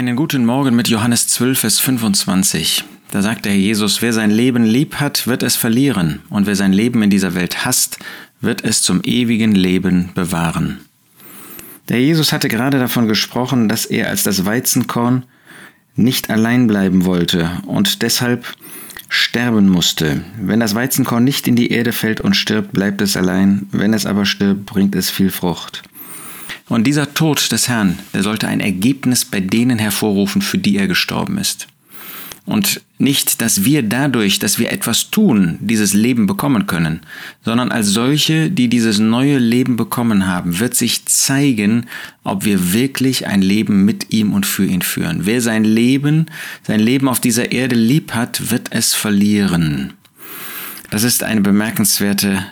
Einen guten Morgen mit Johannes 12, Vers 25. Da sagt der Jesus, wer sein Leben lieb hat, wird es verlieren, und wer sein Leben in dieser Welt hasst, wird es zum ewigen Leben bewahren. Der Jesus hatte gerade davon gesprochen, dass er als das Weizenkorn nicht allein bleiben wollte und deshalb sterben musste. Wenn das Weizenkorn nicht in die Erde fällt und stirbt, bleibt es allein, wenn es aber stirbt, bringt es viel Frucht. Und dieser Tod des Herrn, der sollte ein Ergebnis bei denen hervorrufen, für die er gestorben ist. Und nicht, dass wir dadurch, dass wir etwas tun, dieses Leben bekommen können, sondern als solche, die dieses neue Leben bekommen haben, wird sich zeigen, ob wir wirklich ein Leben mit ihm und für ihn führen. Wer sein Leben, sein Leben auf dieser Erde lieb hat, wird es verlieren. Das ist eine bemerkenswerte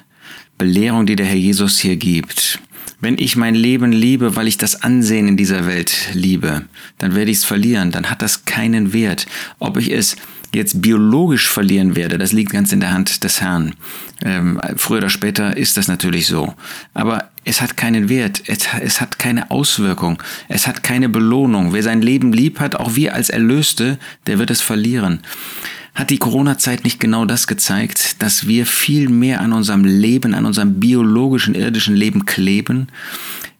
Belehrung, die der Herr Jesus hier gibt. Wenn ich mein Leben liebe, weil ich das Ansehen in dieser Welt liebe, dann werde ich es verlieren, dann hat das keinen Wert. Ob ich es jetzt biologisch verlieren werde, das liegt ganz in der Hand des Herrn. Ähm, früher oder später ist das natürlich so. Aber es hat keinen Wert, es, es hat keine Auswirkung, es hat keine Belohnung. Wer sein Leben lieb hat, auch wir als Erlöste, der wird es verlieren. Hat die Corona-Zeit nicht genau das gezeigt, dass wir viel mehr an unserem Leben, an unserem biologischen, irdischen Leben kleben?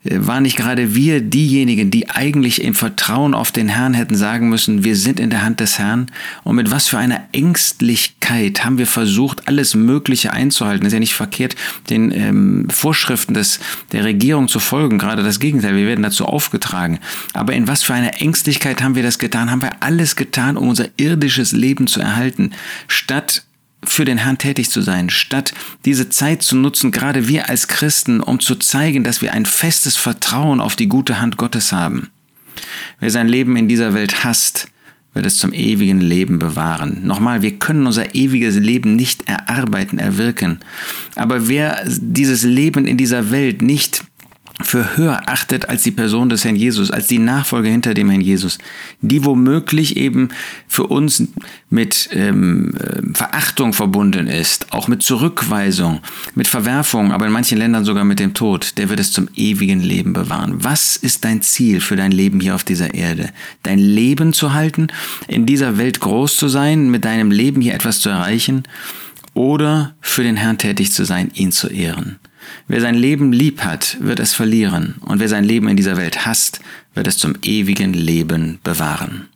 Äh, war nicht gerade wir diejenigen, die eigentlich im Vertrauen auf den Herrn hätten sagen müssen, wir sind in der Hand des Herrn? Und mit was für einer Ängstlichkeit haben wir versucht, alles Mögliche einzuhalten? ist ja nicht verkehrt, den ähm, Vorschriften des, der Regierung zu folgen, gerade das Gegenteil, wir werden dazu aufgetragen. Aber in was für einer Ängstlichkeit haben wir das getan? Haben wir alles getan, um unser irdisches Leben zu erhalten, statt für den Herrn tätig zu sein, statt diese Zeit zu nutzen, gerade wir als Christen, um zu zeigen, dass wir ein festes Vertrauen auf die gute Hand Gottes haben. Wer sein Leben in dieser Welt hasst, wird es zum ewigen Leben bewahren. Nochmal, wir können unser ewiges Leben nicht erarbeiten, erwirken. Aber wer dieses Leben in dieser Welt nicht für höher achtet als die Person des Herrn Jesus, als die Nachfolger hinter dem Herrn Jesus, die womöglich eben für uns mit ähm, äh, Verachtung verbunden ist, auch mit Zurückweisung, mit Verwerfung, aber in manchen Ländern sogar mit dem Tod, der wird es zum ewigen Leben bewahren. Was ist dein Ziel für dein Leben hier auf dieser Erde? Dein Leben zu halten, in dieser Welt groß zu sein, mit deinem Leben hier etwas zu erreichen oder für den Herrn tätig zu sein, ihn zu ehren? Wer sein Leben lieb hat, wird es verlieren, und wer sein Leben in dieser Welt hasst, wird es zum ewigen Leben bewahren.